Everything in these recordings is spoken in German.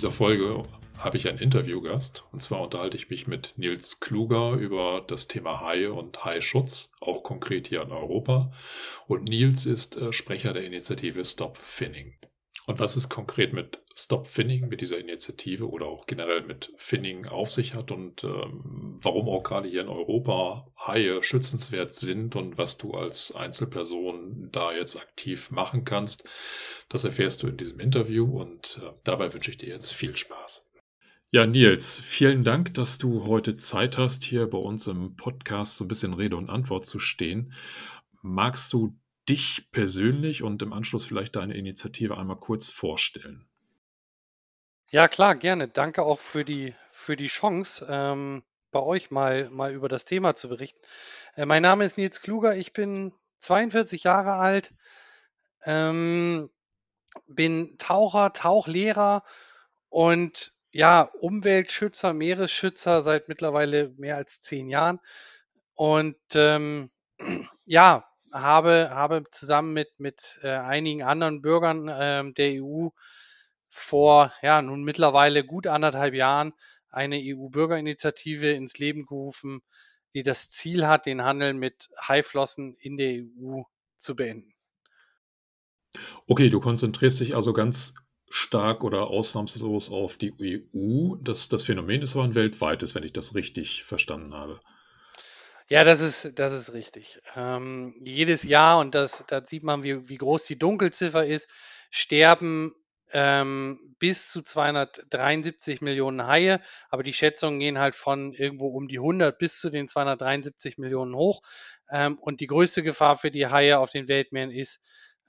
Dieser Folge habe ich einen Interviewgast. Und zwar unterhalte ich mich mit Nils Kluger über das Thema Haie und Haischutz, auch konkret hier in Europa. Und Nils ist äh, Sprecher der Initiative Stop Finning. Und was es konkret mit Stop Finning, mit dieser Initiative oder auch generell mit Finning auf sich hat und ähm, warum auch gerade hier in Europa Haie schützenswert sind und was du als Einzelperson da jetzt aktiv machen kannst, das erfährst du in diesem Interview und äh, dabei wünsche ich dir jetzt viel Spaß. Ja, Nils, vielen Dank, dass du heute Zeit hast, hier bei uns im Podcast so ein bisschen Rede und Antwort zu stehen. Magst du dich persönlich und im Anschluss vielleicht deine Initiative einmal kurz vorstellen? Ja, klar, gerne. Danke auch für die, für die Chance, ähm, bei euch mal, mal über das Thema zu berichten. Äh, mein Name ist Nils Kluger, ich bin 42 Jahre alt, ähm, bin Taucher, Tauchlehrer und ja, Umweltschützer, Meeresschützer seit mittlerweile mehr als zehn Jahren. Und ähm, ja, habe, habe zusammen mit, mit äh, einigen anderen Bürgern äh, der EU vor ja nun mittlerweile gut anderthalb Jahren eine EU-Bürgerinitiative ins Leben gerufen, die das Ziel hat, den Handel mit Haiflossen in der EU zu beenden. Okay, du konzentrierst dich also ganz stark oder ausnahmslos auf die EU. Das, das Phänomen ist aber ein weltweites, wenn ich das richtig verstanden habe. Ja, das ist, das ist richtig. Ähm, jedes Jahr, und das, da sieht man, wie, wie groß die Dunkelziffer ist, sterben ähm, bis zu 273 Millionen Haie, aber die Schätzungen gehen halt von irgendwo um die 100 bis zu den 273 Millionen hoch. Ähm, und die größte Gefahr für die Haie auf den Weltmeeren ist,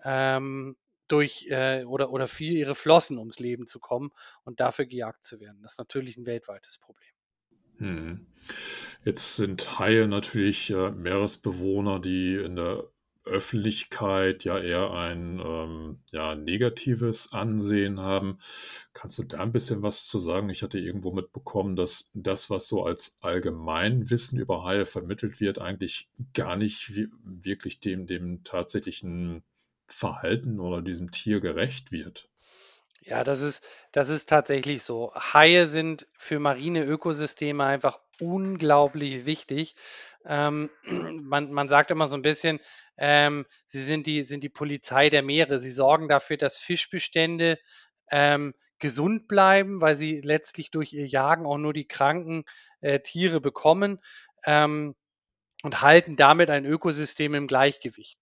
ähm, durch äh, oder, oder für ihre Flossen ums Leben zu kommen und dafür gejagt zu werden. Das ist natürlich ein weltweites Problem. Hm. Jetzt sind Haie natürlich äh, Meeresbewohner, die in der Öffentlichkeit ja eher ein ähm, ja, negatives Ansehen haben. Kannst du da ein bisschen was zu sagen? Ich hatte irgendwo mitbekommen, dass das, was so als Allgemeinwissen über Haie vermittelt wird, eigentlich gar nicht wirklich dem, dem tatsächlichen Verhalten oder diesem Tier gerecht wird. Ja, das ist, das ist tatsächlich so. Haie sind für marine Ökosysteme einfach unglaublich wichtig. Ähm, man, man sagt immer so ein bisschen, ähm, sie sind die, sind die Polizei der Meere. Sie sorgen dafür, dass Fischbestände ähm, gesund bleiben, weil sie letztlich durch ihr Jagen auch nur die kranken äh, Tiere bekommen ähm, und halten damit ein Ökosystem im Gleichgewicht.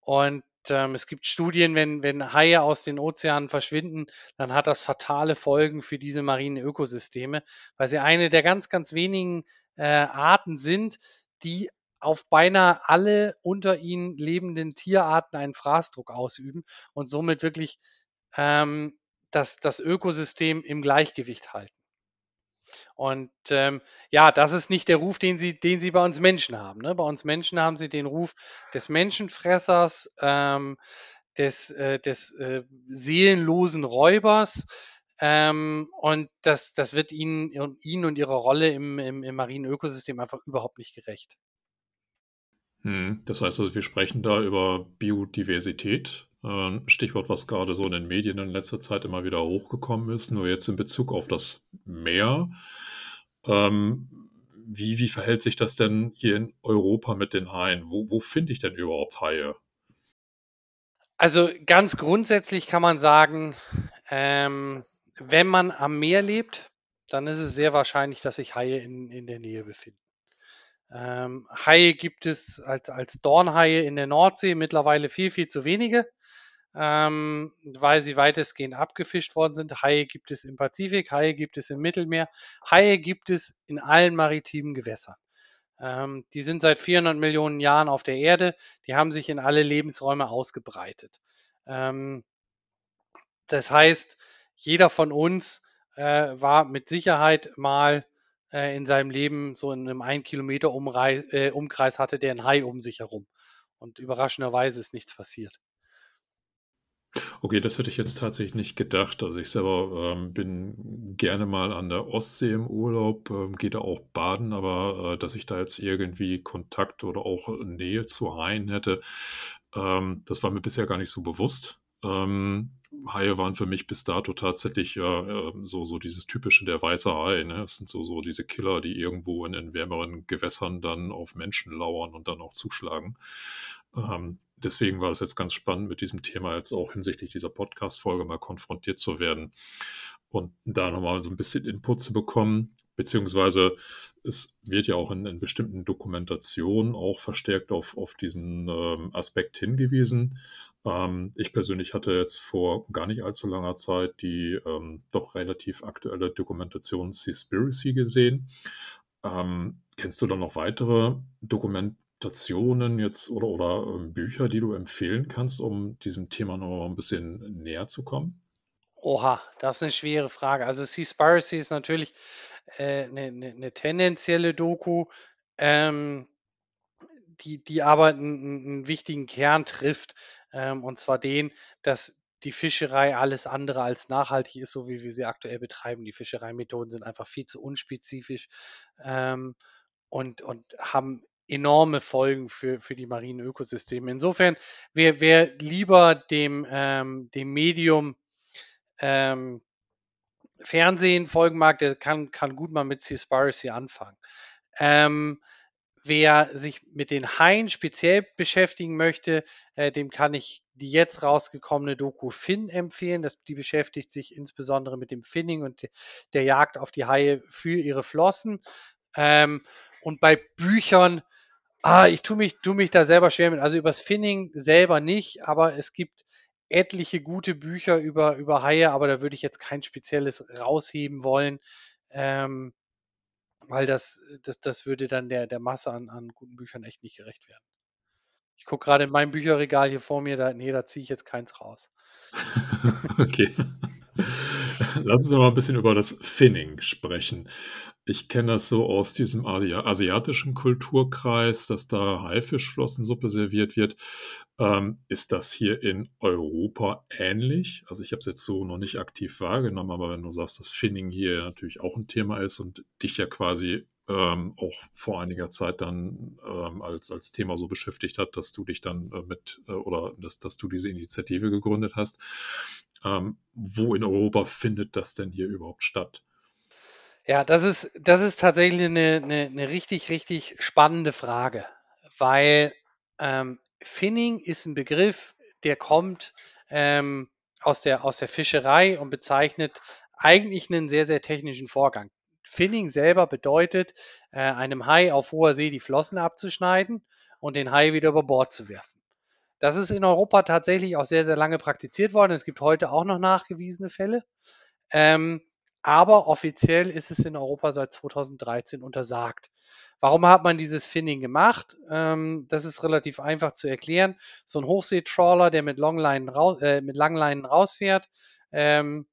Und ähm, es gibt Studien, wenn, wenn Haie aus den Ozeanen verschwinden, dann hat das fatale Folgen für diese marinen Ökosysteme, weil sie eine der ganz, ganz wenigen äh, Arten sind, die auf beinahe alle unter ihnen lebenden Tierarten einen Fraßdruck ausüben und somit wirklich ähm, das, das Ökosystem im Gleichgewicht halten. Und ähm, ja, das ist nicht der Ruf, den sie, den sie bei uns Menschen haben. Ne? Bei uns Menschen haben sie den Ruf des Menschenfressers, ähm, des, äh, des äh, seelenlosen Räubers. Ähm, und das, das wird ihnen, ihnen und ihrer Rolle im, im, im marinen Ökosystem einfach überhaupt nicht gerecht. Hm, das heißt also, wir sprechen da über Biodiversität. Ähm, Stichwort, was gerade so in den Medien in letzter Zeit immer wieder hochgekommen ist, nur jetzt in Bezug auf das Meer. Ähm, wie, wie verhält sich das denn hier in Europa mit den Haien? Wo, wo finde ich denn überhaupt Haie? Also ganz grundsätzlich kann man sagen, ähm, wenn man am Meer lebt, dann ist es sehr wahrscheinlich, dass sich Haie in, in der Nähe befinden. Ähm, Haie gibt es als, als Dornhaie in der Nordsee mittlerweile viel, viel zu wenige ähm, weil sie weitestgehend abgefischt worden sind. Haie gibt es im Pazifik, Haie gibt es im Mittelmeer, Haie gibt es in allen maritimen Gewässern. Ähm, die sind seit 400 Millionen Jahren auf der Erde. Die haben sich in alle Lebensräume ausgebreitet. Ähm, das heißt, jeder von uns äh, war mit Sicherheit mal äh, in seinem Leben so in einem 1 Kilometer äh, Umkreis hatte der ein Hai um sich herum. Und überraschenderweise ist nichts passiert. Okay, das hätte ich jetzt tatsächlich nicht gedacht. Also ich selber ähm, bin gerne mal an der Ostsee im Urlaub, ähm, gehe da auch baden, aber äh, dass ich da jetzt irgendwie Kontakt oder auch Nähe zu Haien hätte, ähm, das war mir bisher gar nicht so bewusst. Ähm, Haie waren für mich bis dato tatsächlich ja äh, so, so dieses typische der weiße Hai. Ne? Das sind so, so diese Killer, die irgendwo in den wärmeren Gewässern dann auf Menschen lauern und dann auch zuschlagen. Ähm, deswegen war es jetzt ganz spannend, mit diesem Thema jetzt auch hinsichtlich dieser Podcast-Folge mal konfrontiert zu werden und da nochmal so ein bisschen Input zu bekommen. Beziehungsweise es wird ja auch in, in bestimmten Dokumentationen auch verstärkt auf, auf diesen ähm, Aspekt hingewiesen. Ähm, ich persönlich hatte jetzt vor gar nicht allzu langer Zeit die ähm, doch relativ aktuelle Dokumentation Seaspiracy gesehen. Ähm, kennst du da noch weitere Dokument Adaptationen jetzt oder, oder ähm, Bücher, die du empfehlen kannst, um diesem Thema noch ein bisschen näher zu kommen? Oha, das ist eine schwere Frage. Also Seaspiracy ist natürlich äh, eine, ne, ne tendenzielle Doku, ähm, die, die aber einen, einen wichtigen Kern trifft, ähm, und zwar den, dass die Fischerei alles andere als nachhaltig ist, so wie wir sie aktuell betreiben. Die Fischereimethoden sind einfach viel zu unspezifisch ähm, und, und haben enorme Folgen für, für die marinen Ökosysteme. Insofern, wer, wer lieber dem, ähm, dem Medium ähm, Fernsehen folgen mag, der kann, kann gut mal mit Seaspiracy anfangen. Ähm, wer sich mit den Haien speziell beschäftigen möchte, äh, dem kann ich die jetzt rausgekommene Doku Finn empfehlen. Das, die beschäftigt sich insbesondere mit dem Finning und der Jagd auf die Haie für ihre Flossen. Ähm, und bei Büchern Ah, ich tue mich, tu mich da selber schwer mit. Also übers Finning selber nicht, aber es gibt etliche gute Bücher über, über Haie, aber da würde ich jetzt kein spezielles rausheben wollen, ähm, weil das, das, das würde dann der, der Masse an, an guten Büchern echt nicht gerecht werden. Ich gucke gerade in meinem Bücherregal hier vor mir, da, nee, da ziehe ich jetzt keins raus. okay. Lass uns aber ein bisschen über das Finning sprechen. Ich kenne das so aus diesem asiatischen Kulturkreis, dass da Haifischflossensuppe serviert wird. Ähm, ist das hier in Europa ähnlich? Also ich habe es jetzt so noch nicht aktiv wahrgenommen, aber wenn du sagst, dass Finning hier natürlich auch ein Thema ist und dich ja quasi ähm, auch vor einiger Zeit dann ähm, als, als Thema so beschäftigt hat, dass du dich dann äh, mit äh, oder dass, dass du diese Initiative gegründet hast. Ähm, wo in Europa findet das denn hier überhaupt statt? Ja, das ist, das ist tatsächlich eine, eine, eine richtig, richtig spannende Frage, weil ähm, Finning ist ein Begriff, der kommt ähm, aus, der, aus der Fischerei und bezeichnet eigentlich einen sehr, sehr technischen Vorgang. Finning selber bedeutet, äh, einem Hai auf hoher See die Flossen abzuschneiden und den Hai wieder über Bord zu werfen. Das ist in Europa tatsächlich auch sehr, sehr lange praktiziert worden. Es gibt heute auch noch nachgewiesene Fälle. Ähm, aber offiziell ist es in Europa seit 2013 untersagt. Warum hat man dieses Finning gemacht? Ähm, das ist relativ einfach zu erklären. So ein Hochseetrawler, der mit, Longleinen raus, äh, mit Langleinen rausfährt, ähm,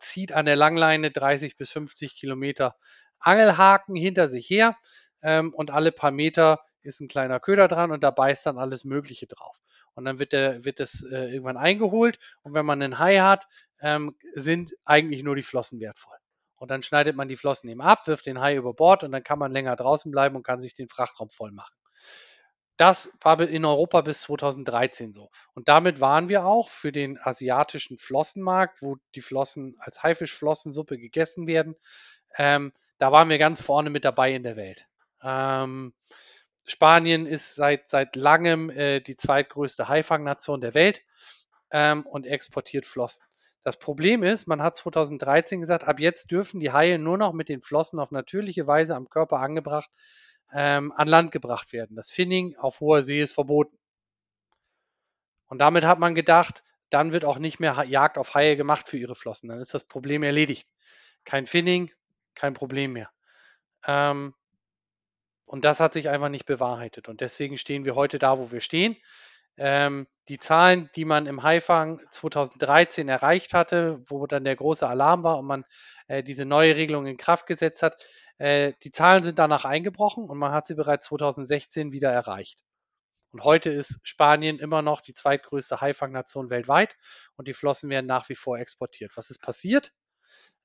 zieht an der Langleine 30 bis 50 Kilometer Angelhaken hinter sich her ähm, und alle paar Meter ist ein kleiner Köder dran und da beißt dann alles Mögliche drauf. Und dann wird, der, wird das äh, irgendwann eingeholt und wenn man einen Hai hat, ähm, sind eigentlich nur die Flossen wertvoll. Und dann schneidet man die Flossen eben ab, wirft den Hai über Bord und dann kann man länger draußen bleiben und kann sich den Frachtraum voll machen. Das war in Europa bis 2013 so. Und damit waren wir auch für den asiatischen Flossenmarkt, wo die Flossen als Haifischflossensuppe gegessen werden. Ähm, da waren wir ganz vorne mit dabei in der Welt. Ähm, Spanien ist seit, seit langem äh, die zweitgrößte Haifangnation der Welt ähm, und exportiert Flossen. Das Problem ist, man hat 2013 gesagt, ab jetzt dürfen die Haie nur noch mit den Flossen auf natürliche Weise am Körper angebracht ähm, an Land gebracht werden. Das Finning auf hoher See ist verboten. Und damit hat man gedacht, dann wird auch nicht mehr Jagd auf Haie gemacht für ihre Flossen. Dann ist das Problem erledigt. Kein Finning, kein Problem mehr. Ähm, und das hat sich einfach nicht bewahrheitet. Und deswegen stehen wir heute da, wo wir stehen. Ähm, die Zahlen, die man im Haifang 2013 erreicht hatte, wo dann der große Alarm war und man äh, diese neue Regelung in Kraft gesetzt hat, äh, die Zahlen sind danach eingebrochen und man hat sie bereits 2016 wieder erreicht. Und heute ist Spanien immer noch die zweitgrößte Haifangnation weltweit und die Flossen werden nach wie vor exportiert. Was ist passiert?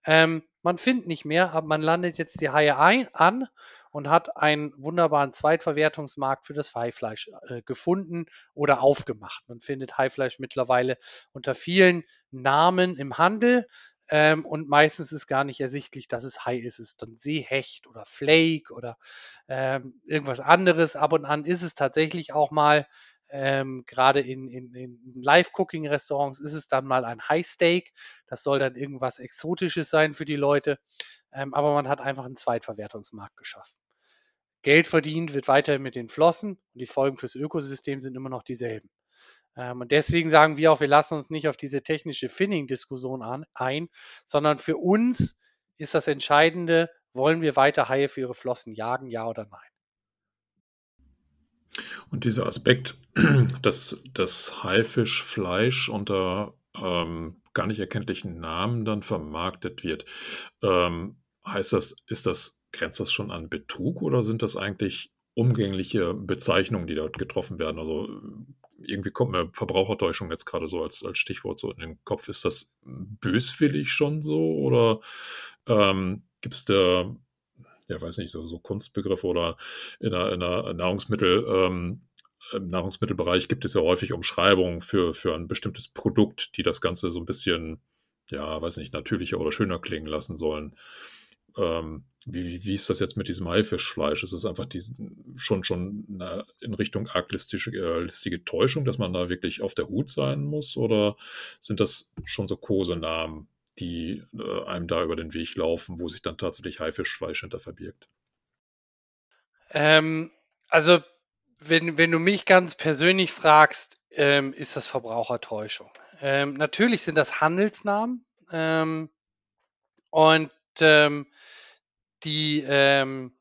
Ähm, man findet nicht mehr, aber man landet jetzt die Haie ein, an und hat einen wunderbaren Zweitverwertungsmarkt für das Haifleisch äh, gefunden oder aufgemacht. Man findet Haifleisch mittlerweile unter vielen Namen im Handel. Ähm, und meistens ist gar nicht ersichtlich, dass es Hai ist. Es ist dann Seehecht oder Flake oder ähm, irgendwas anderes. Ab und an ist es tatsächlich auch mal ähm, Gerade in, in, in Live-Cooking-Restaurants ist es dann mal ein High Steak. Das soll dann irgendwas Exotisches sein für die Leute. Ähm, aber man hat einfach einen Zweitverwertungsmarkt geschaffen. Geld verdient wird weiterhin mit den Flossen und die Folgen fürs Ökosystem sind immer noch dieselben. Ähm, und deswegen sagen wir auch, wir lassen uns nicht auf diese technische Finning-Diskussion ein, sondern für uns ist das Entscheidende, wollen wir weiter Haie für ihre Flossen jagen, ja oder nein? Und dieser Aspekt, dass das Haifischfleisch unter ähm, gar nicht erkenntlichen Namen dann vermarktet wird, ähm, heißt das, ist das, grenzt das schon an Betrug oder sind das eigentlich umgängliche Bezeichnungen, die dort getroffen werden? Also irgendwie kommt mir Verbrauchertäuschung jetzt gerade so als, als Stichwort so in den Kopf. Ist das böswillig schon so oder ähm, gibt es da ja, weiß nicht, so, so Kunstbegriffe oder in einer, in einer Nahrungsmittel, ähm, im Nahrungsmittelbereich gibt es ja häufig Umschreibungen für, für ein bestimmtes Produkt, die das Ganze so ein bisschen, ja, weiß nicht, natürlicher oder schöner klingen lassen sollen. Ähm, wie, wie ist das jetzt mit diesem Haifischfleisch? Ist es einfach die, schon, schon in Richtung arglistische äh, Täuschung, dass man da wirklich auf der Hut sein muss? Oder sind das schon so Kosenamen, die äh, einem da über den Weg laufen, wo sich dann tatsächlich Haifischfleisch hinter verbirgt? Ähm, also, wenn, wenn du mich ganz persönlich fragst, ähm, ist das Verbrauchertäuschung. Ähm, natürlich sind das Handelsnamen ähm, und ähm, die, ähm,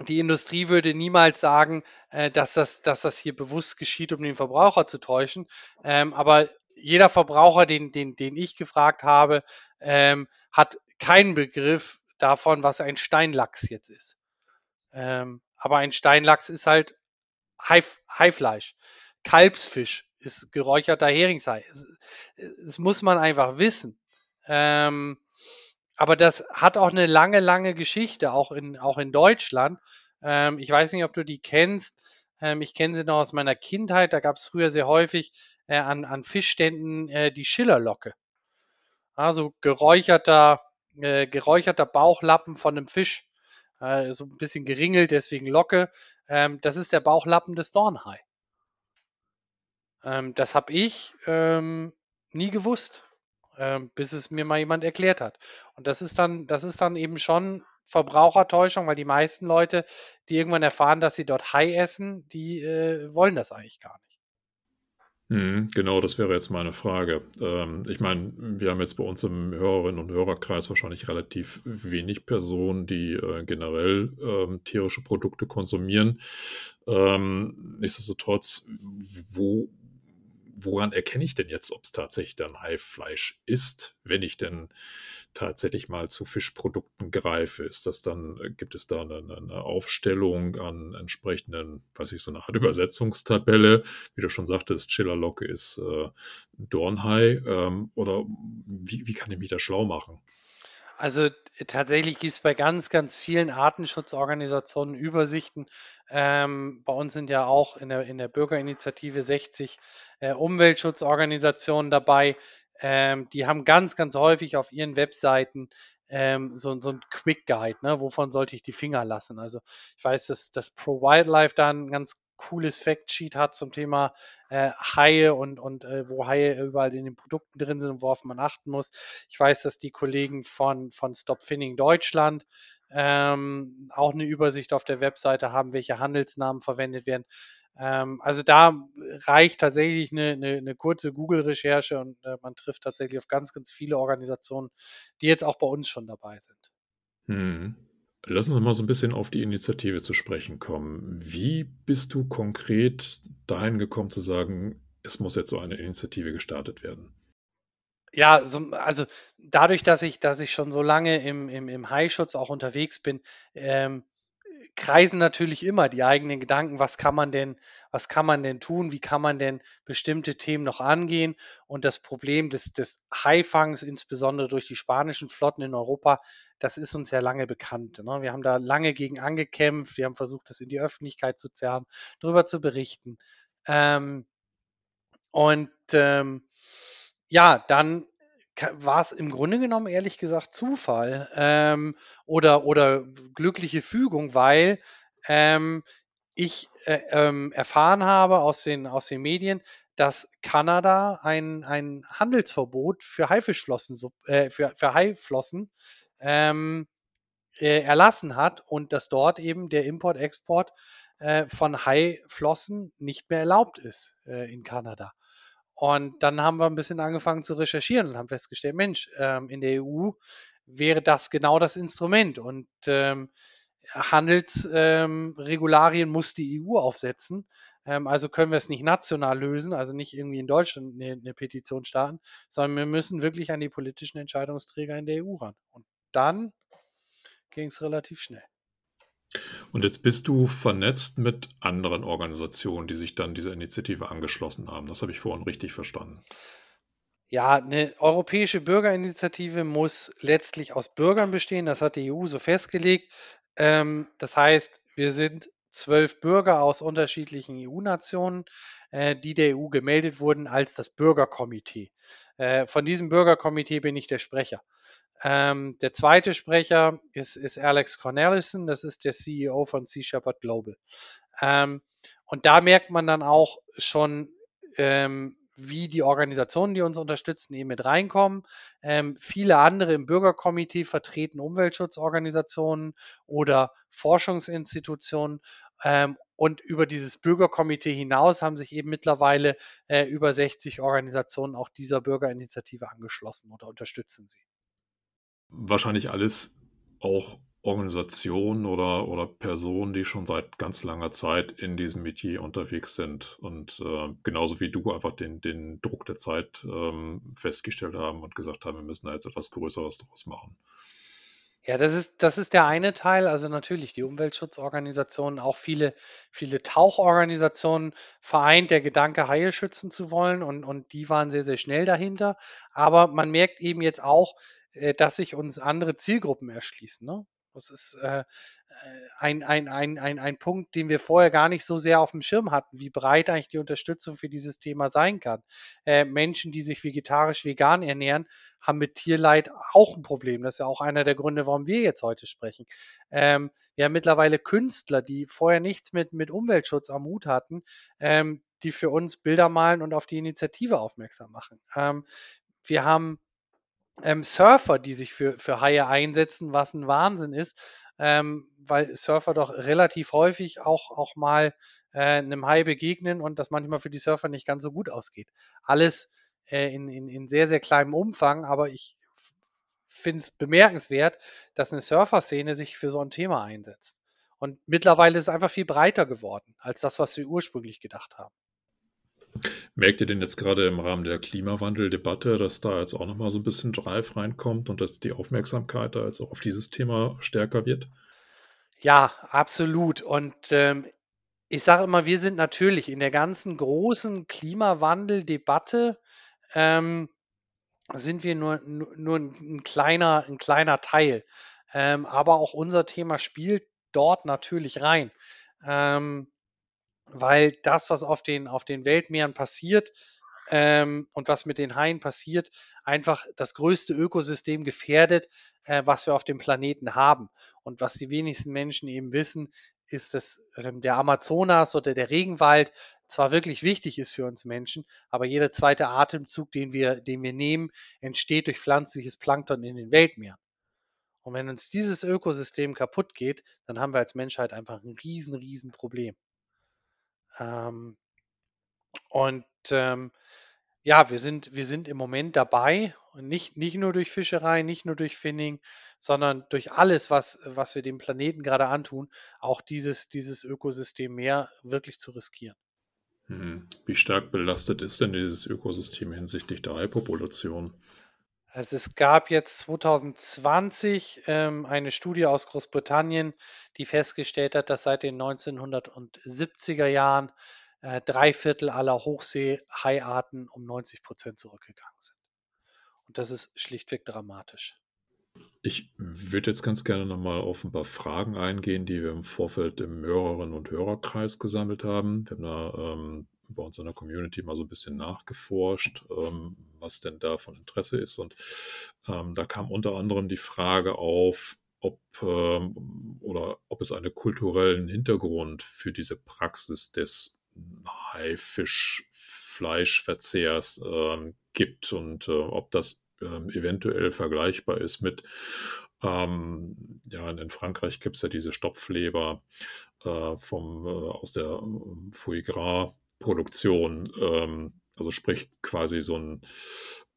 die Industrie würde niemals sagen, äh, dass, das, dass das hier bewusst geschieht, um den Verbraucher zu täuschen. Ähm, aber jeder Verbraucher, den, den, den ich gefragt habe, ähm, hat keinen Begriff davon, was ein Steinlachs jetzt ist. Ähm, aber ein Steinlachs ist halt Haif, Haifleisch. Kalbsfisch ist geräucherter Heringshai. Das muss man einfach wissen. Ähm, aber das hat auch eine lange, lange Geschichte, auch in, auch in Deutschland. Ähm, ich weiß nicht, ob du die kennst. Ähm, ich kenne sie noch aus meiner Kindheit. Da gab es früher sehr häufig äh, an, an Fischständen äh, die Schillerlocke. Also geräucherter, äh, geräucherter Bauchlappen von einem Fisch. Äh, so ein bisschen geringelt, deswegen Locke. Ähm, das ist der Bauchlappen des Dornhai. Ähm, das habe ich ähm, nie gewusst, bis es mir mal jemand erklärt hat. Und das ist dann, das ist dann eben schon Verbrauchertäuschung, weil die meisten Leute, die irgendwann erfahren, dass sie dort Hai essen, die äh, wollen das eigentlich gar nicht. Mhm, genau, das wäre jetzt meine Frage. Ähm, ich meine, wir haben jetzt bei uns im Hörerinnen und Hörerkreis wahrscheinlich relativ wenig Personen, die äh, generell ähm, tierische Produkte konsumieren. Ähm, nichtsdestotrotz, wo, woran erkenne ich denn jetzt, ob es tatsächlich dann Haifleisch ist, wenn ich denn tatsächlich mal zu Fischprodukten greife? Ist das dann, äh, gibt es da eine, eine Aufstellung an entsprechenden, weiß ich, so eine Art Übersetzungstabelle? Wie du schon sagtest, Chillerlocke ist äh, Dornhai. Ähm, oder wie, wie kann ich mich da schlau machen? Also tatsächlich gibt es bei ganz, ganz vielen Artenschutzorganisationen Übersichten. Ähm, bei uns sind ja auch in der, in der Bürgerinitiative 60 äh, Umweltschutzorganisationen dabei. Ähm, die haben ganz, ganz häufig auf ihren Webseiten ähm, so, so ein Quick Guide, ne? wovon sollte ich die Finger lassen. Also ich weiß, dass, dass Pro Wildlife da ein ganz cooles Factsheet hat zum Thema äh, Haie und, und äh, wo Haie überall in den Produkten drin sind und worauf man achten muss. Ich weiß, dass die Kollegen von, von Stop Finning Deutschland ähm, auch eine Übersicht auf der Webseite haben, welche Handelsnamen verwendet werden. Ähm, also da reicht tatsächlich eine, eine, eine kurze Google-Recherche und äh, man trifft tatsächlich auf ganz, ganz viele Organisationen, die jetzt auch bei uns schon dabei sind. Hm. Lass uns mal so ein bisschen auf die Initiative zu sprechen kommen. Wie bist du konkret dahin gekommen zu sagen: „Es muss jetzt so eine Initiative gestartet werden?“ Ja, so also dadurch, dass ich dass ich schon so lange im im im Haischutz auch unterwegs bin, ähm, kreisen natürlich immer die eigenen Gedanken: „Was kann man denn was kann man denn tun? Wie kann man denn bestimmte Themen noch angehen?“ Und das Problem des des Haifangs, insbesondere durch die spanischen Flotten in Europa, das ist uns ja lange bekannt, ne? Wir haben da lange gegen angekämpft. Wir haben versucht, das in die Öffentlichkeit zu zerren, drüber zu berichten. Ähm, und, ähm, ja, dann war es im Grunde genommen ehrlich gesagt Zufall, ähm, oder oder glückliche Fügung, weil, ähm, ich, äh, ähm, erfahren habe aus den aus den Medien, dass Kanada ein ein Handelsverbot für Haifischflossen äh, für für Haiflossen, ähm, äh, erlassen hat und dass dort eben der Import, Export, äh, von Haiflossen nicht mehr erlaubt ist, äh, in Kanada. Und dann haben wir ein bisschen angefangen zu recherchieren und haben festgestellt, Mensch, ähm, in der EU wäre das genau das Instrument und, ähm, Handelsregularien ähm, muss die EU aufsetzen. Ähm, also können wir es nicht national lösen, also nicht irgendwie in Deutschland eine, eine Petition starten, sondern wir müssen wirklich an die politischen Entscheidungsträger in der EU ran. Und dann ging es relativ schnell. Und jetzt bist du vernetzt mit anderen Organisationen, die sich dann dieser Initiative angeschlossen haben. Das habe ich vorhin richtig verstanden. Ja, eine europäische Bürgerinitiative muss letztlich aus Bürgern bestehen. Das hat die EU so festgelegt. Ähm, das heißt, wir sind zwölf Bürger aus unterschiedlichen EU-Nationen, äh, die der EU gemeldet wurden als das Bürgerkomitee. Äh, von diesem Bürgerkomitee bin ich der Sprecher. Ähm, der zweite Sprecher ist, ist Alex Cornelison, das ist der CEO von Sea Shepherd Global. Ähm, und da merkt man dann auch schon, ähm, wie die Organisationen, die uns unterstützen, eben mit reinkommen. Ähm, viele andere im Bürgerkomitee vertreten Umweltschutzorganisationen oder Forschungsinstitutionen. Ähm, und über dieses Bürgerkomitee hinaus haben sich eben mittlerweile äh, über 60 Organisationen auch dieser Bürgerinitiative angeschlossen oder unterstützen sie. Wahrscheinlich alles auch Organisationen oder oder Personen, die schon seit ganz langer Zeit in diesem Metier unterwegs sind und, äh, genauso wie du einfach den den Druck der Zeit, ähm, festgestellt haben und gesagt haben: „Wir müssen da jetzt etwas Größeres draus machen.“ Ja, das ist das ist der eine Teil. Also, natürlich die Umweltschutzorganisationen, auch viele viele Tauchorganisationen vereint der Gedanke, Haie schützen zu wollen und und die waren sehr, sehr schnell dahinter. Aber man merkt eben jetzt auch, dass sich uns andere Zielgruppen erschließen, ne? Das ist äh, äh, ein, ein, ein, ein, ein Punkt, den wir vorher gar nicht so sehr auf dem Schirm hatten, wie breit eigentlich die Unterstützung für dieses Thema sein kann. Äh, Menschen, die sich vegetarisch, vegan ernähren, haben mit Tierleid auch ein Problem. Das ist ja auch einer der Gründe, warum wir jetzt heute sprechen. Ähm, wir haben mittlerweile Künstler, die vorher nichts mit, mit Umweltschutz am Hut hatten, ähm, die für uns Bilder malen und auf die Initiative aufmerksam machen. Ähm, wir haben ähm, Surfer, die sich für, für Haie einsetzen, was ein Wahnsinn ist, ähm, weil Surfer doch relativ häufig auch, auch mal äh, einem Hai begegnen und das manchmal für die Surfer nicht ganz so gut ausgeht. Alles äh, in, in, in sehr, sehr kleinem Umfang, aber ich finde es bemerkenswert, dass eine Surfer-Szene sich für so ein Thema einsetzt. Und mittlerweile ist es einfach viel breiter geworden als das, was wir ursprünglich gedacht haben. Merkt ihr denn jetzt gerade im Rahmen der Klimawandeldebatte, dass da jetzt auch nochmal so ein bisschen Drive reinkommt und dass die Aufmerksamkeit da jetzt auch auf dieses Thema stärker wird? Ja, absolut. Und ähm, ich sage immer, wir sind natürlich in der ganzen großen Klimawandeldebatte ähm, sind wir nur, nur, ein, kleiner, ein kleiner Teil. Ähm, aber auch unser Thema spielt dort natürlich rein. Ähm, weil das, was auf den, auf den Weltmeeren passiert ähm, und was mit den Haien passiert, einfach das größte Ökosystem gefährdet, äh, was wir auf dem Planeten haben. Und was die wenigsten Menschen eben wissen, ist, dass ähm, der Amazonas oder der Regenwald zwar wirklich wichtig ist für uns Menschen, aber jeder zweite Atemzug, den wir, den wir nehmen, entsteht durch pflanzliches Plankton in den Weltmeeren. Und wenn uns dieses Ökosystem kaputt geht, dann haben wir als Menschheit einfach ein riesen, riesen Problem. Ähm, und ähm, ja, wir sind, wir sind im Moment dabei nicht, nicht nur durch Fischerei, nicht nur durch Finning, sondern durch alles, was, was wir dem Planeten gerade antun, auch dieses, dieses Ökosystem mehr wirklich zu riskieren. Hm. Wie stark belastet ist denn dieses Ökosystem hinsichtlich der Haipopulation? Also es gab jetzt 2020 ähm, eine Studie aus Großbritannien, die festgestellt hat, dass seit den 1970er Jahren äh, drei Viertel aller Hochseehaiarten um 90 Prozent zurückgegangen sind. Und das ist schlichtweg dramatisch. Ich würde jetzt ganz gerne nochmal auf ein paar Fragen eingehen, die wir im Vorfeld im Hörerinnen- und Hörerkreis gesammelt haben. Wir haben da ähm, bei uns in der Community mal so ein bisschen nachgeforscht, ähm, was denn da von Interesse ist. Und ähm, da kam unter anderem die Frage auf, ob ähm, oder ob es einen kulturellen Hintergrund für diese Praxis des Haifischfleischverzehrs ähm, gibt und äh, ob das ähm, eventuell vergleichbar ist mit ähm, ja, in Frankreich gibt es ja diese Stopfleber äh, vom, äh, aus der äh, Foie Gras Produktion, ähm, also sprich quasi so ein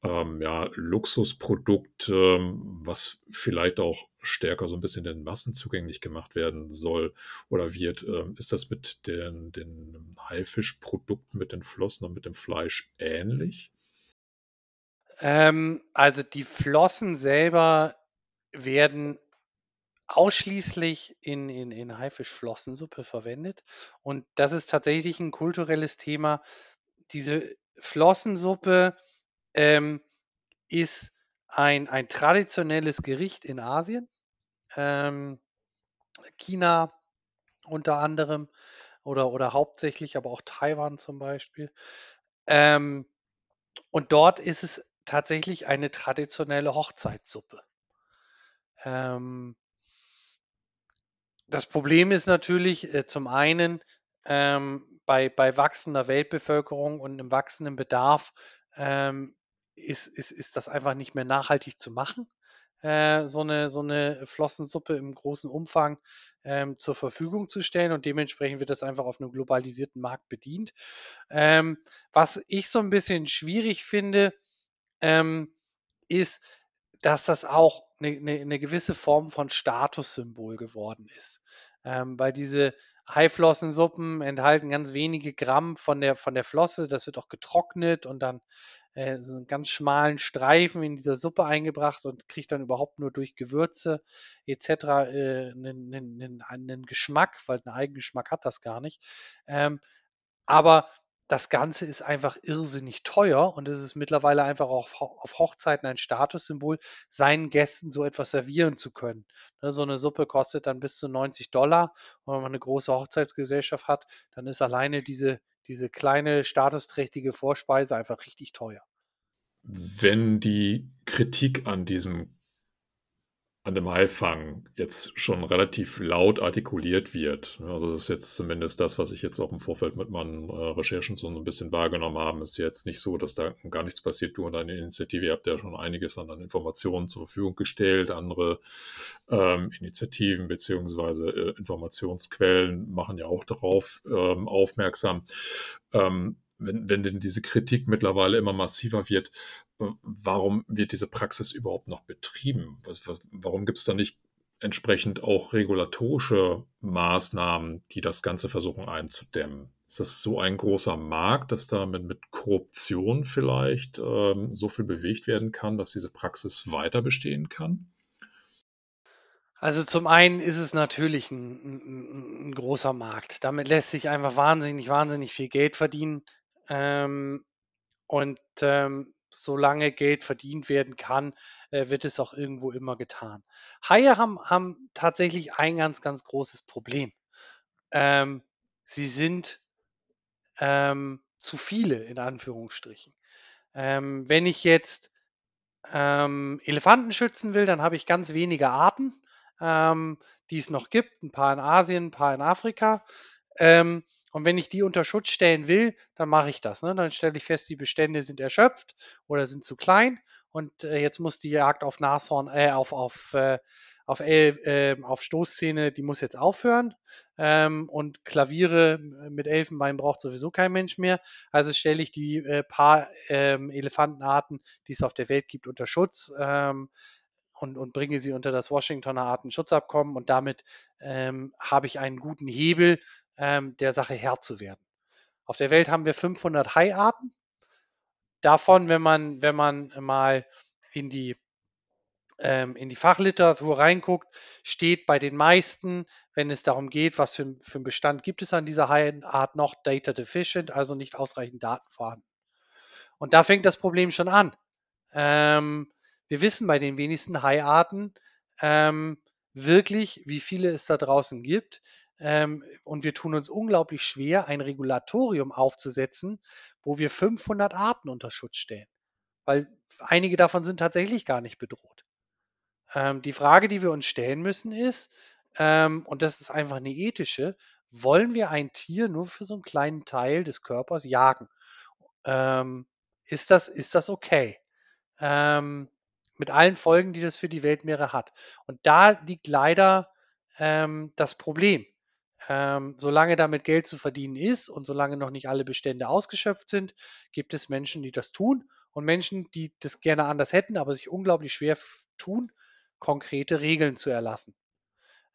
ähm, ja, Luxusprodukt, ähm, was vielleicht auch stärker so ein bisschen den Massen zugänglich gemacht werden soll oder wird. Ähm, ist das mit den, den Haifischprodukten, mit den Flossen und mit dem Fleisch ähnlich? Ähm, also die Flossen selber werden ausschließlich in, in, in Haifischflossensuppe verwendet. Und das ist tatsächlich ein kulturelles Thema. Diese Flossensuppe ähm, ist ein, ein traditionelles Gericht in Asien. Ähm, China unter anderem oder, oder hauptsächlich, aber auch Taiwan zum Beispiel. Ähm, und dort ist es tatsächlich eine traditionelle Hochzeitssuppe. Ähm, das Problem ist natürlich äh, zum einen ähm, bei, bei wachsender Weltbevölkerung und einem wachsenden Bedarf ähm, ist, ist, ist das einfach nicht mehr nachhaltig zu machen, äh, so, eine, so eine Flossensuppe im großen Umfang ähm, zur Verfügung zu stellen und dementsprechend wird das einfach auf einem globalisierten Markt bedient. Ähm, was ich so ein bisschen schwierig finde, ähm, ist, dass das auch eine, eine, eine gewisse Form von Statussymbol geworden ist. Ähm, weil diese Haiflossensuppen enthalten ganz wenige Gramm von der, von der Flosse. Das wird auch getrocknet und dann äh, so einen ganz schmalen Streifen in dieser Suppe eingebracht und kriegt dann überhaupt nur durch Gewürze etc. Äh, einen, einen, einen Geschmack, weil einen eigenen Geschmack hat das gar nicht. Ähm, aber das Ganze ist einfach irrsinnig teuer und es ist mittlerweile einfach auch auf Hochzeiten ein Statussymbol, seinen Gästen so etwas servieren zu können. Ne, so eine Suppe kostet dann bis zu 90 Dollar und wenn man eine große Hochzeitsgesellschaft hat, dann ist alleine diese, diese kleine statusträchtige Vorspeise einfach richtig teuer. Wenn die Kritik an diesem an dem Haifang jetzt schon relativ laut artikuliert wird. Also das ist jetzt zumindest das, was ich jetzt auch im Vorfeld mit meinen äh, Recherchen so ein bisschen wahrgenommen habe. Ist jetzt nicht so, dass da gar nichts passiert. Du und deine Initiative, ihr habt ja schon einiges an Informationen zur Verfügung gestellt. Andere ähm, Initiativen beziehungsweise äh, Informationsquellen machen ja auch darauf ähm, aufmerksam. Ähm, wenn, wenn denn diese Kritik mittlerweile immer massiver wird, warum wird diese Praxis überhaupt noch betrieben? Was, was, warum gibt es da nicht entsprechend auch regulatorische Maßnahmen, die das Ganze versuchen einzudämmen? Ist das so ein großer Markt, dass da mit, mit Korruption vielleicht ähm, so viel bewegt werden kann, dass diese Praxis weiter bestehen kann? Also zum einen ist es natürlich ein, ein, ein großer Markt. Damit lässt sich einfach wahnsinnig, wahnsinnig viel Geld verdienen. Ähm, und ähm, solange Geld verdient werden kann, äh, wird es auch irgendwo immer getan. Haie haben, haben tatsächlich ein ganz, ganz großes Problem. Ähm, sie sind ähm, zu viele, in Anführungsstrichen. Ähm, wenn ich jetzt ähm, Elefanten schützen will, dann habe ich ganz wenige Arten, ähm, die es noch gibt. Ein paar in Asien, ein paar in Afrika. Und wenn ich die unter Schutz stellen will, dann mache ich das. Ne? Dann stelle ich fest, die Bestände sind erschöpft oder sind zu klein und äh, jetzt muss die Jagd auf Nashorn, äh, auf, auf, äh, auf, äh, auf Stoßzähne, die muss jetzt aufhören. Ähm, und Klaviere mit Elfenbein braucht sowieso kein Mensch mehr. Also stelle ich die äh, paar ähm, Elefantenarten, die es auf der Welt gibt, unter Schutz. Ähm, und, und, bringe sie unter das Washingtoner Artenschutzabkommen und damit ähm, habe ich einen guten Hebel, ähm, der Sache Herr zu werden. Auf der Welt haben wir 500 Haiarten. Davon, wenn man, wenn man mal in die, ähm, in die Fachliteratur reinguckt, steht bei den meisten, wenn es darum geht, was für, für einen Bestand gibt es an dieser Haiart noch, data deficient, also nicht ausreichend Daten vorhanden. Und da fängt das Problem schon an. Ähm, wir wissen bei den wenigsten Haiarten ähm, wirklich, wie viele es da draußen gibt. Ähm, und wir tun uns unglaublich schwer, ein Regulatorium aufzusetzen, wo wir 500 Arten unter Schutz stellen. Weil einige davon sind tatsächlich gar nicht bedroht. Ähm, die Frage, die wir uns stellen müssen, ist, ähm, und das ist einfach eine ethische, wollen wir ein Tier nur für so einen kleinen Teil des Körpers jagen? Ist, das, ist das okay? Mit allen Folgen, die das für die Weltmeere hat. Und da liegt leider das Problem. Ähm, solange damit Geld zu verdienen ist und solange noch nicht alle Bestände ausgeschöpft sind, gibt es Menschen, die das tun und Menschen, die das gerne anders hätten, aber sich unglaublich schwer tun, konkrete Regeln zu erlassen.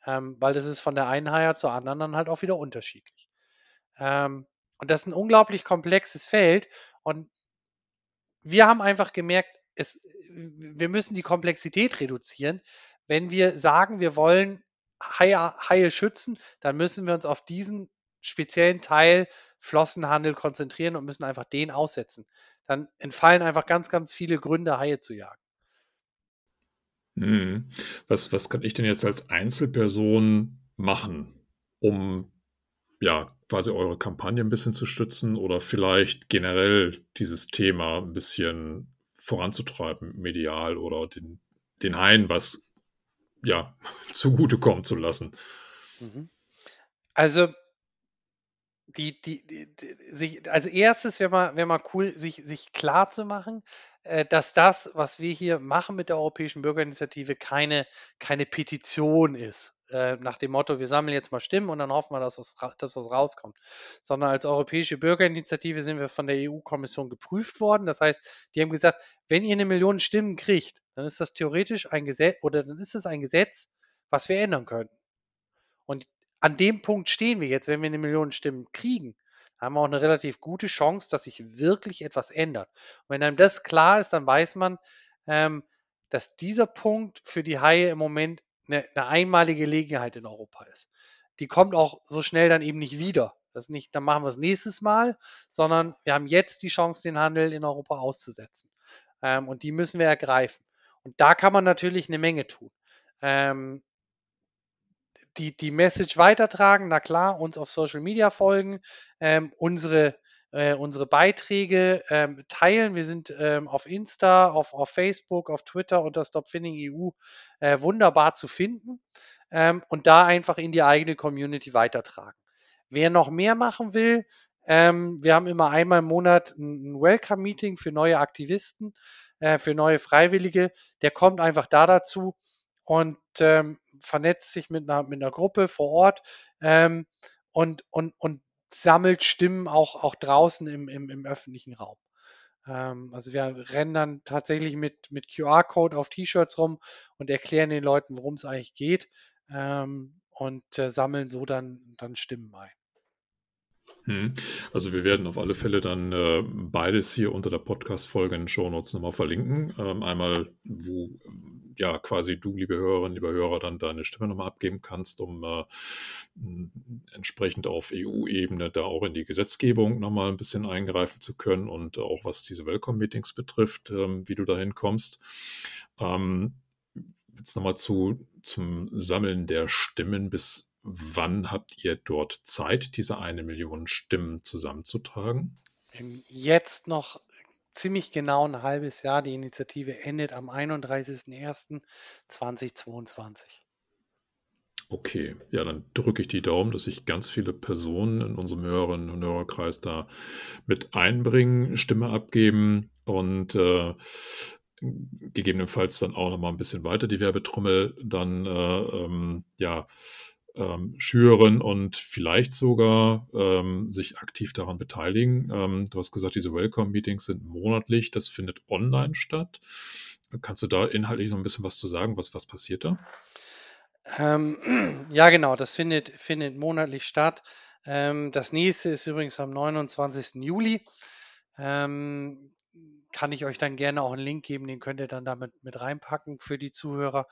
Ähm, weil das ist von der einen Haier zur anderen dann halt auch wieder unterschiedlich. Ähm, und das ist ein unglaublich komplexes Feld und wir haben einfach gemerkt, es, wir müssen die Komplexität reduzieren. Wenn wir sagen, wir wollen Haie, Haie schützen, dann müssen wir uns auf diesen speziellen Teil Flossenhandel konzentrieren und müssen einfach den aussetzen. Dann entfallen einfach ganz, ganz viele Gründe, Haie zu jagen. Hm. Was, was kann ich denn jetzt als Einzelperson machen, um ja quasi eure Kampagne ein bisschen zu stützen oder vielleicht generell dieses Thema ein bisschen voranzutreiben, medial oder den, den Haien was ja, zugutekommen zu lassen. Mhm. Also, die, die, die, sich, als erstes wäre mal, wär mal cool, sich, sich klar zu machen, äh, dass das, was wir hier machen mit der Europäischen Bürgerinitiative, keine, keine Petition ist. Äh, nach dem Motto, wir sammeln jetzt mal Stimmen und dann hoffen wir, dass was, dass was rauskommt. Sondern als Europäische Bürgerinitiative sind wir von der EU-Kommission geprüft worden. Das heißt, die haben gesagt, wenn ihr eine Million Stimmen kriegt, dann ist das theoretisch ein Gesetz oder dann ist es ein Gesetz, was wir ändern können. Und an dem Punkt stehen wir jetzt, wenn wir eine Million Stimmen kriegen, haben wir auch eine relativ gute Chance, dass sich wirklich etwas ändert. Und wenn einem das klar ist, dann weiß man, ähm, dass dieser Punkt für die Haie im Moment eine, eine, einmalige Gelegenheit in Europa ist. Die kommt auch so schnell dann eben nicht wieder. Das nicht, dann machen wir es nächstes Mal, sondern wir haben jetzt die Chance, den Handel in Europa auszusetzen. Ähm, und die müssen wir ergreifen. Und da kann man natürlich eine Menge tun. Ähm, die, die Message weitertragen, na klar, uns auf Social Media folgen, ähm, unsere, äh, unsere Beiträge ähm, teilen. Wir sind ähm, auf Insta, auf, auf Facebook, auf Twitter unter StopFinning EU äh, wunderbar zu finden ähm, und da einfach in die eigene Community weitertragen. Wer noch mehr machen will, ähm, wir haben immer einmal im Monat ein Welcome-Meeting für neue Aktivisten, äh, für neue Freiwillige. Der kommt einfach da dazu und ähm, vernetzt sich mit einer, mit einer Gruppe vor Ort ähm, und, und, und sammelt Stimmen auch, auch draußen im, im, im öffentlichen Raum. Ähm, also wir rennen dann tatsächlich mit, mit QR-Code auf T-Shirts rum und erklären den Leuten, worum es eigentlich geht ähm, und äh, sammeln so dann, dann Stimmen ein. Hm. Also wir werden auf alle Fälle dann äh, beides hier unter der Podcast-Folge in den Show Notes nochmal verlinken. Ähm, einmal, wo ja quasi du, liebe Hörerinnen, liebe Hörer, dann deine Stimme nochmal abgeben kannst, um äh, entsprechend auf EU-Ebene da auch in die Gesetzgebung nochmal ein bisschen eingreifen zu können und auch was diese Welcome-Meetings betrifft, ähm, wie du da hinkommst. Ähm, jetzt nochmal zu, zum Sammeln der Stimmen bis Wann habt ihr dort Zeit, diese eine Million Stimmen zusammenzutragen? Jetzt noch ziemlich genau ein halbes Jahr. Die Initiative endet am 31.01.2022. Okay, ja, dann drücke ich die Daumen, dass sich ganz viele Personen in unserem Hörerinnen und Hörerkreis da mit einbringen, Stimme abgeben und äh, gegebenenfalls dann auch nochmal ein bisschen weiter die Werbetrommel dann äh, ähm, ja, ähm, schüren und vielleicht sogar ähm, sich aktiv daran beteiligen. Ähm, du hast gesagt, diese Welcome-Meetings sind monatlich, das findet online statt. Kannst du da inhaltlich so ein bisschen was zu sagen? Was, was passiert da? Ähm, ja, genau, das findet, findet monatlich statt. Ähm, das nächste ist übrigens am 29. Juli. Ähm, kann ich euch dann gerne auch einen Link geben, den könnt ihr dann damit mit reinpacken für die Zuhörer.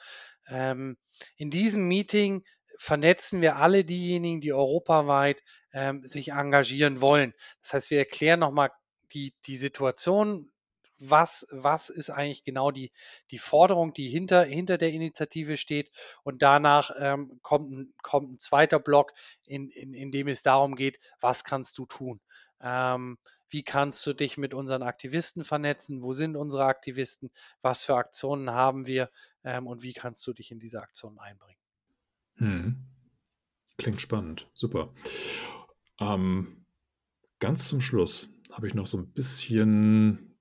In diesem Meeting vernetzen wir alle diejenigen, die europaweit ähm, sich engagieren wollen. Das heißt, wir erklären nochmal die, die Situation, was, was ist eigentlich genau die, die Forderung, die hinter, hinter der Initiative steht. Und danach ähm, kommt, ein, kommt ein zweiter Block, in, in, in dem es darum geht, was kannst du tun. Ähm, wie kannst du dich mit unseren Aktivisten vernetzen? Wo sind unsere Aktivisten? Was für Aktionen haben wir? Ähm, und wie kannst du dich in diese Aktionen einbringen? Hm. Klingt spannend. Super. Ähm, ganz zum Schluss habe ich noch so ein bisschen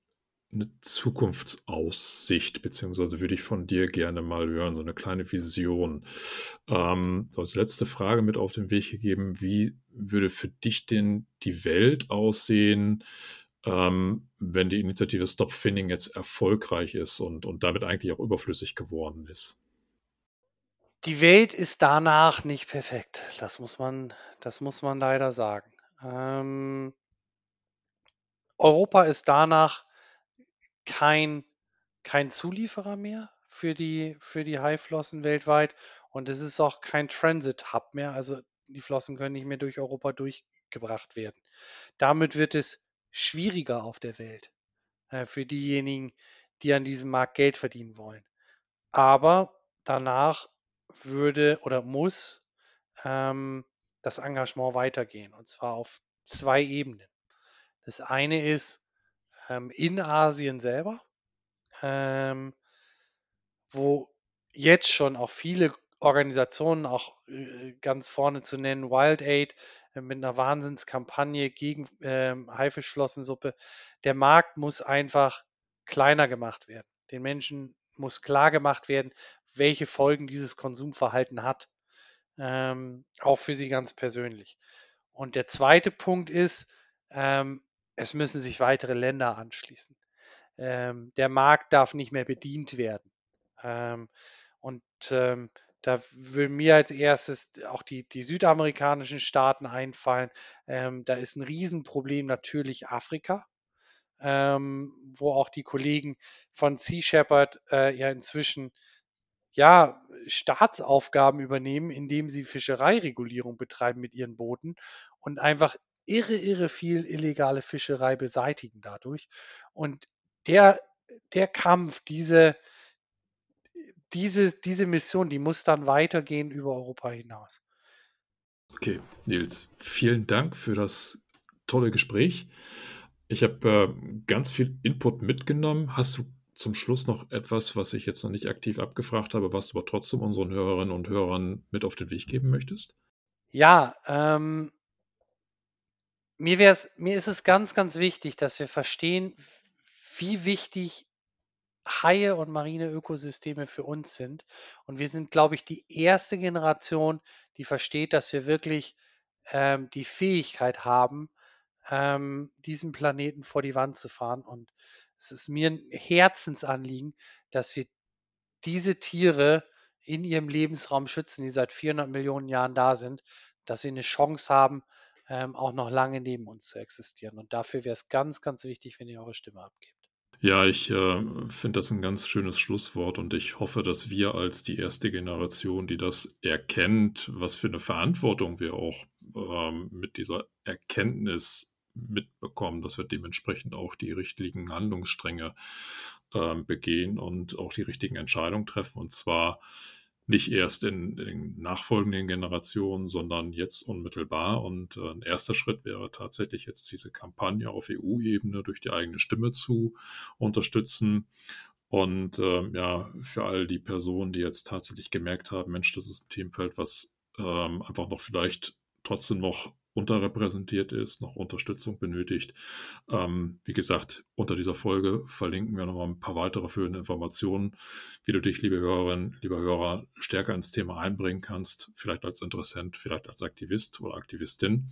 eine Zukunftsaussicht, beziehungsweise würde ich von dir gerne mal hören, so eine kleine Vision. Ähm, so als letzte Frage mit auf den Weg gegeben, wie würde für dich denn die Welt aussehen, ähm, wenn die Initiative Stop Finning jetzt erfolgreich ist und, und damit eigentlich auch überflüssig geworden ist? Die Welt ist danach nicht perfekt. Das muss man, das muss man leider sagen. Ähm, Europa ist danach kein, kein Zulieferer mehr für die, für die Haiflossen weltweit und es ist auch kein Transit-Hub mehr. Also die Flossen können nicht mehr durch Europa durchgebracht werden. Damit wird es schwieriger auf der Welt äh, für diejenigen, die an diesem Markt Geld verdienen wollen. Aber danach würde oder muss ähm, das Engagement weitergehen und zwar auf zwei Ebenen. Das eine ist, ähm, in Asien selber, ähm, wo jetzt schon auch viele Organisationen, auch äh, ganz vorne zu nennen, Wild Aid äh, mit einer Wahnsinnskampagne gegen ähm, Haifischflossensuppe. Der Markt muss einfach kleiner gemacht werden. Den Menschen muss klar gemacht werden, welche Folgen dieses Konsumverhalten hat. Ähm, auch für sie ganz persönlich. Und der zweite Punkt ist, ähm, es müssen sich weitere Länder anschließen. Ähm, der Markt darf nicht mehr bedient werden. Ähm, und ähm, da würden mir als erstes auch die, die südamerikanischen Staaten einfallen. Ähm, da ist ein Riesenproblem natürlich Afrika, ähm, wo auch die Kollegen von Sea Shepherd äh, ja inzwischen ja, Staatsaufgaben übernehmen, indem sie Fischereiregulierung betreiben mit ihren Booten und einfach irre, irre viel illegale Fischerei beseitigen dadurch. Und der, der Kampf, diese, diese, diese Mission, die muss dann weitergehen über Europa hinaus. Okay, Nils, vielen Dank für das tolle Gespräch. Ich habe äh, ganz viel Input mitgenommen. Hast du zum Schluss noch etwas, was ich jetzt noch nicht aktiv abgefragt habe, was du aber trotzdem unseren Hörerinnen und Hörern mit auf den Weg geben möchtest? Ja, ähm, mir, mir ist es ganz, ganz wichtig, dass wir verstehen, wie wichtig Haie und marine Ökosysteme für uns sind. Und wir sind, glaube ich, die erste Generation, die versteht, dass wir wirklich ähm, die Fähigkeit haben, ähm, diesen Planeten vor die Wand zu fahren. Und es ist mir ein Herzensanliegen, dass wir diese Tiere in ihrem Lebensraum schützen, die seit 400 Millionen Jahren da sind, dass sie eine Chance haben, ähm, auch noch lange neben uns zu existieren. Und dafür wäre es ganz, ganz wichtig, wenn ihr eure Stimme abgebt. Ja, ich äh, finde das ein ganz schönes Schlusswort und ich hoffe, dass wir als die erste Generation, die das erkennt, was für eine Verantwortung wir auch ähm, mit dieser Erkenntnis mitbekommen, dass wir dementsprechend auch die richtigen Handlungsstränge ähm, begehen und auch die richtigen Entscheidungen treffen. Und zwar nicht erst in, in, den nachfolgenden Generationen, sondern jetzt unmittelbar. Und äh, ein erster Schritt wäre tatsächlich jetzt diese Kampagne auf EU-Ebene durch die eigene Stimme zu unterstützen. Und äh, ja, für all die Personen, die jetzt tatsächlich gemerkt haben, Mensch, das ist ein Themenfeld, was ähm, einfach noch vielleicht trotzdem noch unterrepräsentiert ist, noch Unterstützung benötigt. Ähm, wie gesagt, unter dieser Folge verlinken wir nochmal ein paar weitere führende Informationen, wie du dich, liebe Hörerinnen, lieber Hörer, stärker ins Thema einbringen kannst, vielleicht als Interessent, vielleicht als Aktivist oder Aktivistin.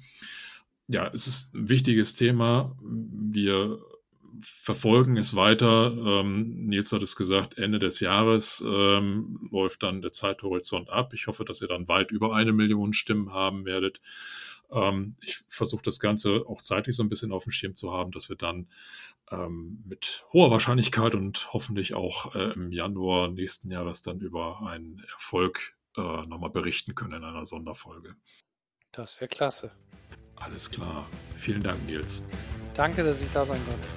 Ja, es ist ein wichtiges Thema. Wir verfolgen es weiter. Ähm, Nils hat es gesagt, Ende des Jahres ähm, läuft dann der Zeithorizont ab. Ich hoffe, dass ihr dann weit über eine Million Stimmen haben werdet. Ähm, ich versuche das Ganze auch zeitlich so ein bisschen auf dem Schirm zu haben, dass wir dann ähm, mit hoher Wahrscheinlichkeit und hoffentlich auch äh, im Januar nächsten Jahres dann über einen Erfolg äh, nochmal berichten können in einer Sonderfolge. Das wäre klasse. Alles klar. Vielen Dank, Nils. Danke, dass ich da sein konnte.